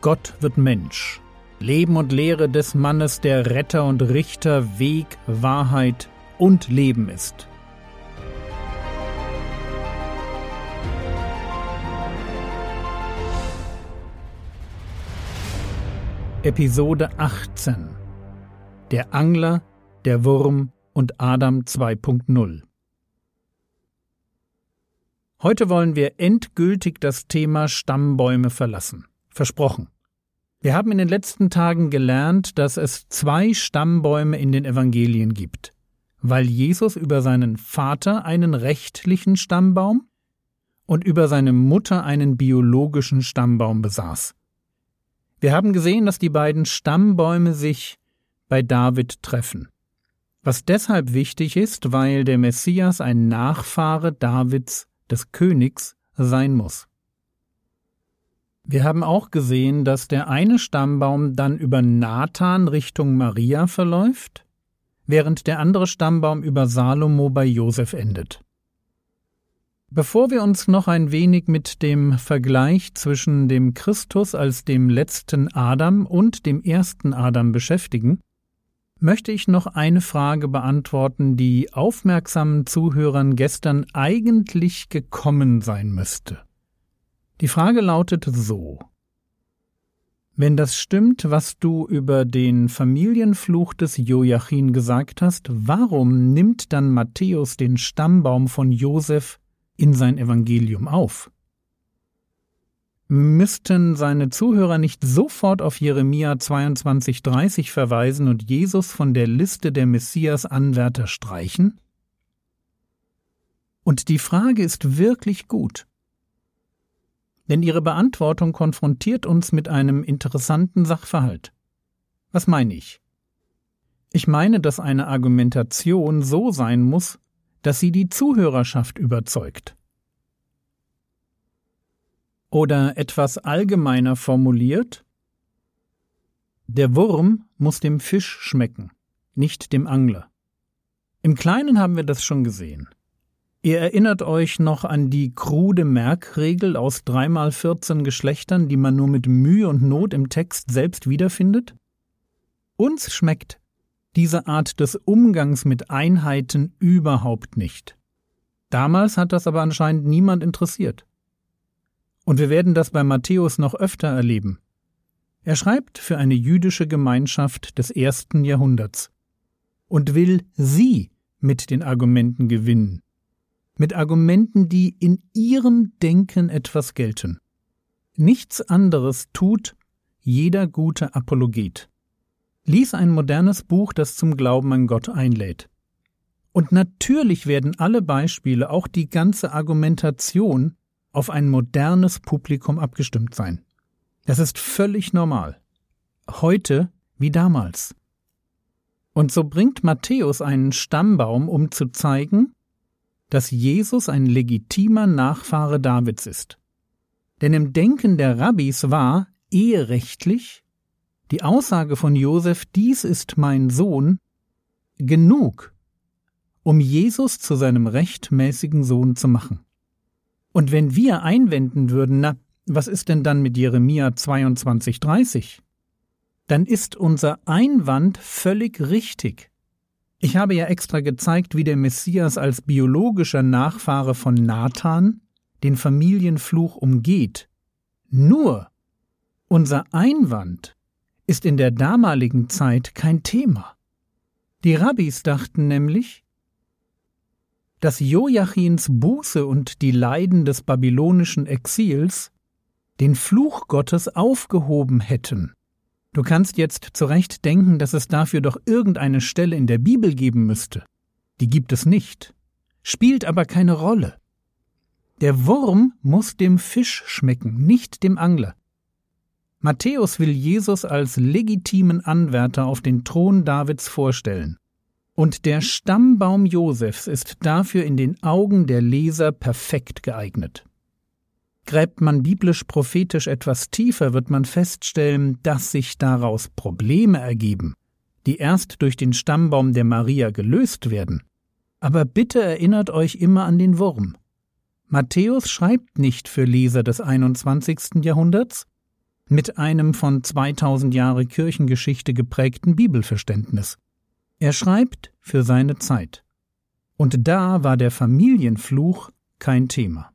Gott wird Mensch. Leben und Lehre des Mannes, der Retter und Richter, Weg, Wahrheit und Leben ist. Episode 18 Der Angler, der Wurm und Adam 2.0 Heute wollen wir endgültig das Thema Stammbäume verlassen. Versprochen. Wir haben in den letzten Tagen gelernt, dass es zwei Stammbäume in den Evangelien gibt, weil Jesus über seinen Vater einen rechtlichen Stammbaum und über seine Mutter einen biologischen Stammbaum besaß. Wir haben gesehen, dass die beiden Stammbäume sich bei David treffen. Was deshalb wichtig ist, weil der Messias ein Nachfahre Davids, des Königs, sein muss. Wir haben auch gesehen, dass der eine Stammbaum dann über Nathan Richtung Maria verläuft, während der andere Stammbaum über Salomo bei Josef endet. Bevor wir uns noch ein wenig mit dem Vergleich zwischen dem Christus als dem letzten Adam und dem ersten Adam beschäftigen, möchte ich noch eine Frage beantworten, die aufmerksamen Zuhörern gestern eigentlich gekommen sein müsste. Die Frage lautet so. Wenn das stimmt, was du über den Familienfluch des Joachim gesagt hast, warum nimmt dann Matthäus den Stammbaum von Josef in sein Evangelium auf? Müssten seine Zuhörer nicht sofort auf Jeremia 22,30 verweisen und Jesus von der Liste der Messias-Anwärter streichen? Und die Frage ist wirklich gut denn ihre Beantwortung konfrontiert uns mit einem interessanten Sachverhalt. Was meine ich? Ich meine, dass eine Argumentation so sein muss, dass sie die Zuhörerschaft überzeugt. Oder etwas allgemeiner formuliert, der Wurm muss dem Fisch schmecken, nicht dem Angler. Im Kleinen haben wir das schon gesehen. Ihr erinnert euch noch an die krude Merkregel aus dreimal vierzehn Geschlechtern, die man nur mit Mühe und Not im Text selbst wiederfindet? Uns schmeckt diese Art des Umgangs mit Einheiten überhaupt nicht. Damals hat das aber anscheinend niemand interessiert. Und wir werden das bei Matthäus noch öfter erleben. Er schreibt für eine jüdische Gemeinschaft des ersten Jahrhunderts und will sie mit den Argumenten gewinnen mit Argumenten, die in ihrem Denken etwas gelten. Nichts anderes tut jeder gute Apologet. Lies ein modernes Buch, das zum Glauben an Gott einlädt. Und natürlich werden alle Beispiele, auch die ganze Argumentation, auf ein modernes Publikum abgestimmt sein. Das ist völlig normal. Heute wie damals. Und so bringt Matthäus einen Stammbaum, um zu zeigen, dass Jesus ein legitimer Nachfahre Davids ist. Denn im Denken der Rabbis war eherechtlich die Aussage von Josef, dies ist mein Sohn, genug, um Jesus zu seinem rechtmäßigen Sohn zu machen. Und wenn wir einwenden würden, na, was ist denn dann mit Jeremia 22,30? Dann ist unser Einwand völlig richtig. Ich habe ja extra gezeigt, wie der Messias als biologischer Nachfahre von Nathan den Familienfluch umgeht. Nur unser Einwand ist in der damaligen Zeit kein Thema. Die Rabbis dachten nämlich, dass Joachins Buße und die Leiden des babylonischen Exils den Fluch Gottes aufgehoben hätten. Du kannst jetzt zu Recht denken, dass es dafür doch irgendeine Stelle in der Bibel geben müsste. Die gibt es nicht. Spielt aber keine Rolle. Der Wurm muss dem Fisch schmecken, nicht dem Angler. Matthäus will Jesus als legitimen Anwärter auf den Thron Davids vorstellen. Und der Stammbaum Josefs ist dafür in den Augen der Leser perfekt geeignet. Gräbt man biblisch-prophetisch etwas tiefer, wird man feststellen, dass sich daraus Probleme ergeben, die erst durch den Stammbaum der Maria gelöst werden. Aber bitte erinnert euch immer an den Wurm. Matthäus schreibt nicht für Leser des 21. Jahrhunderts, mit einem von 2000 Jahre Kirchengeschichte geprägten Bibelverständnis. Er schreibt für seine Zeit. Und da war der Familienfluch kein Thema.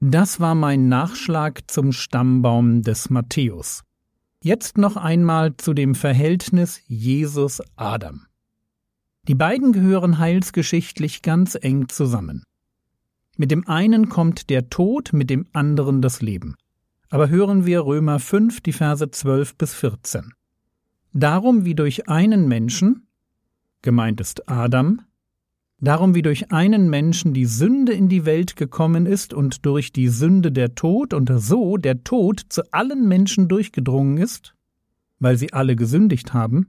Das war mein Nachschlag zum Stammbaum des Matthäus. Jetzt noch einmal zu dem Verhältnis Jesus-Adam. Die beiden gehören heilsgeschichtlich ganz eng zusammen. Mit dem einen kommt der Tod, mit dem anderen das Leben. Aber hören wir Römer 5, die Verse 12 bis 14. Darum wie durch einen Menschen, gemeint ist Adam, darum wie durch einen Menschen die Sünde in die Welt gekommen ist und durch die Sünde der Tod und so der Tod zu allen Menschen durchgedrungen ist, weil sie alle gesündigt haben,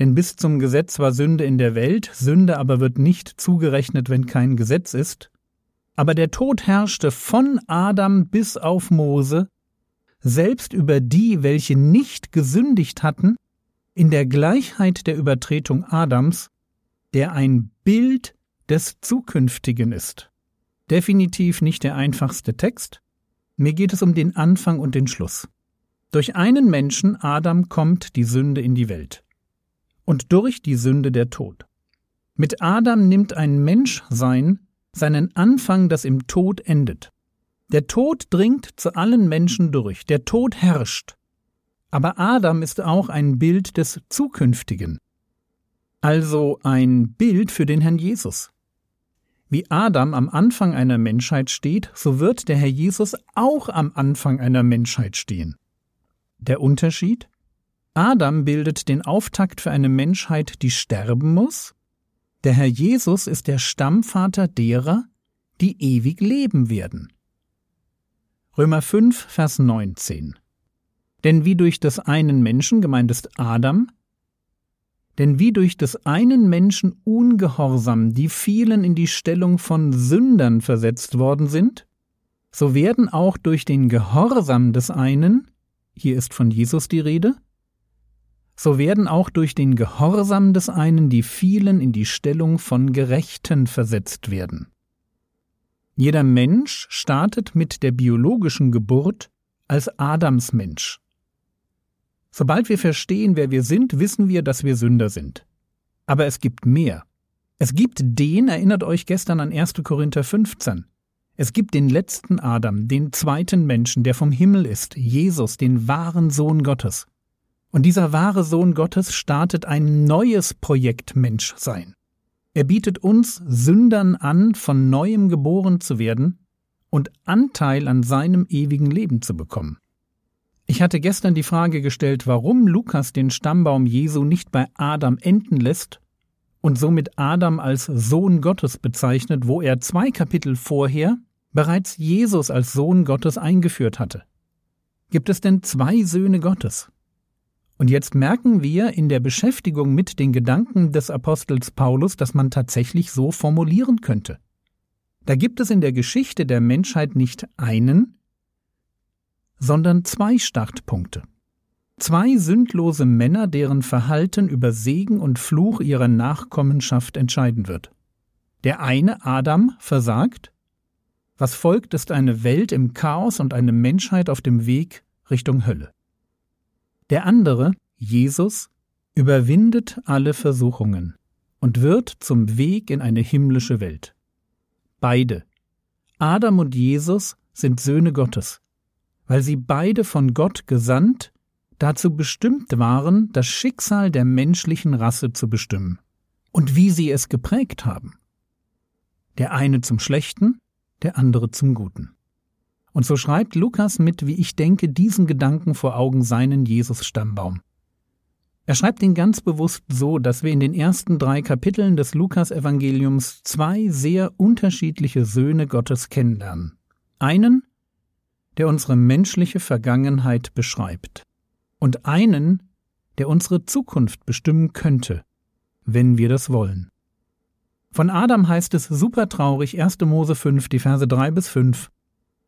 denn bis zum Gesetz war Sünde in der Welt, Sünde aber wird nicht zugerechnet, wenn kein Gesetz ist. Aber der Tod herrschte von Adam bis auf Mose, selbst über die, welche nicht gesündigt hatten, in der Gleichheit der Übertretung Adams, der ein Bild des Zukünftigen ist. Definitiv nicht der einfachste Text. Mir geht es um den Anfang und den Schluss. Durch einen Menschen, Adam, kommt die Sünde in die Welt und durch die Sünde der Tod. Mit Adam nimmt ein Menschsein seinen Anfang, das im Tod endet. Der Tod dringt zu allen Menschen durch, der Tod herrscht. Aber Adam ist auch ein Bild des Zukünftigen, also ein Bild für den Herrn Jesus. Wie Adam am Anfang einer Menschheit steht, so wird der Herr Jesus auch am Anfang einer Menschheit stehen. Der Unterschied? Adam bildet den Auftakt für eine Menschheit, die sterben muss. Der Herr Jesus ist der Stammvater derer, die ewig leben werden. Römer 5, Vers 19. Denn wie durch des einen Menschen, gemeint ist Adam, denn wie durch des einen Menschen Ungehorsam die vielen in die Stellung von Sündern versetzt worden sind, so werden auch durch den Gehorsam des einen, hier ist von Jesus die Rede, so werden auch durch den Gehorsam des einen die vielen in die Stellung von Gerechten versetzt werden. Jeder Mensch startet mit der biologischen Geburt als Adamsmensch. Sobald wir verstehen, wer wir sind, wissen wir, dass wir Sünder sind. Aber es gibt mehr. Es gibt den, erinnert euch gestern an 1. Korinther 15. Es gibt den letzten Adam, den zweiten Menschen, der vom Himmel ist, Jesus, den wahren Sohn Gottes. Und dieser wahre Sohn Gottes startet ein neues Projekt Menschsein. Er bietet uns Sündern an, von neuem geboren zu werden und Anteil an seinem ewigen Leben zu bekommen. Ich hatte gestern die Frage gestellt, warum Lukas den Stammbaum Jesu nicht bei Adam enden lässt und somit Adam als Sohn Gottes bezeichnet, wo er zwei Kapitel vorher bereits Jesus als Sohn Gottes eingeführt hatte. Gibt es denn zwei Söhne Gottes? Und jetzt merken wir in der Beschäftigung mit den Gedanken des Apostels Paulus, dass man tatsächlich so formulieren könnte. Da gibt es in der Geschichte der Menschheit nicht einen, sondern zwei Startpunkte. Zwei sündlose Männer, deren Verhalten über Segen und Fluch ihrer Nachkommenschaft entscheiden wird. Der eine, Adam, versagt. Was folgt, ist eine Welt im Chaos und eine Menschheit auf dem Weg Richtung Hölle. Der andere, Jesus, überwindet alle Versuchungen und wird zum Weg in eine himmlische Welt. Beide, Adam und Jesus, sind Söhne Gottes, weil sie beide von Gott gesandt, dazu bestimmt waren, das Schicksal der menschlichen Rasse zu bestimmen und wie sie es geprägt haben. Der eine zum Schlechten, der andere zum Guten. Und so schreibt Lukas mit, wie ich denke, diesen Gedanken vor Augen seinen Jesus-Stammbaum. Er schreibt ihn ganz bewusst so, dass wir in den ersten drei Kapiteln des Lukas-Evangeliums zwei sehr unterschiedliche Söhne Gottes kennenlernen. Einen, der unsere menschliche Vergangenheit beschreibt, und einen, der unsere Zukunft bestimmen könnte, wenn wir das wollen. Von Adam heißt es super traurig 1. Mose 5, die Verse 3 bis 5.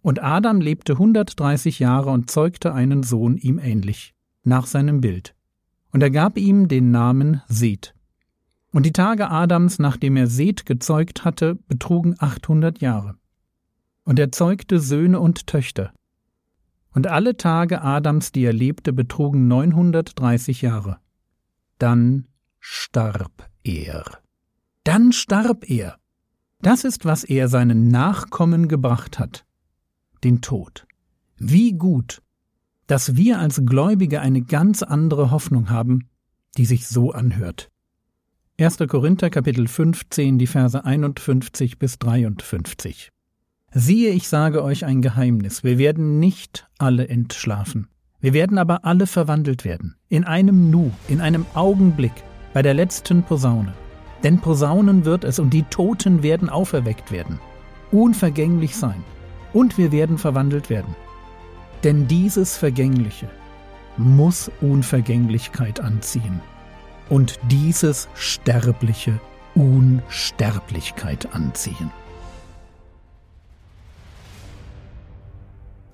Und Adam lebte 130 Jahre und zeugte einen Sohn ihm ähnlich, nach seinem Bild. Und er gab ihm den Namen Seth. Und die Tage Adams, nachdem er Seth gezeugt hatte, betrugen 800 Jahre. Und er zeugte Söhne und Töchter. Und alle Tage Adams, die er lebte, betrugen 930 Jahre. Dann starb er. Dann starb er. Das ist, was er seinen Nachkommen gebracht hat. Den Tod. Wie gut, dass wir als Gläubige eine ganz andere Hoffnung haben, die sich so anhört. 1. Korinther Kapitel 15, die Verse 51 bis 53. Siehe, ich sage euch ein Geheimnis, wir werden nicht alle entschlafen. Wir werden aber alle verwandelt werden, in einem Nu, in einem Augenblick, bei der letzten Posaune. Denn Posaunen wird es und die Toten werden auferweckt werden, unvergänglich sein, und wir werden verwandelt werden. Denn dieses Vergängliche muss Unvergänglichkeit anziehen und dieses Sterbliche Unsterblichkeit anziehen.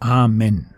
Amen.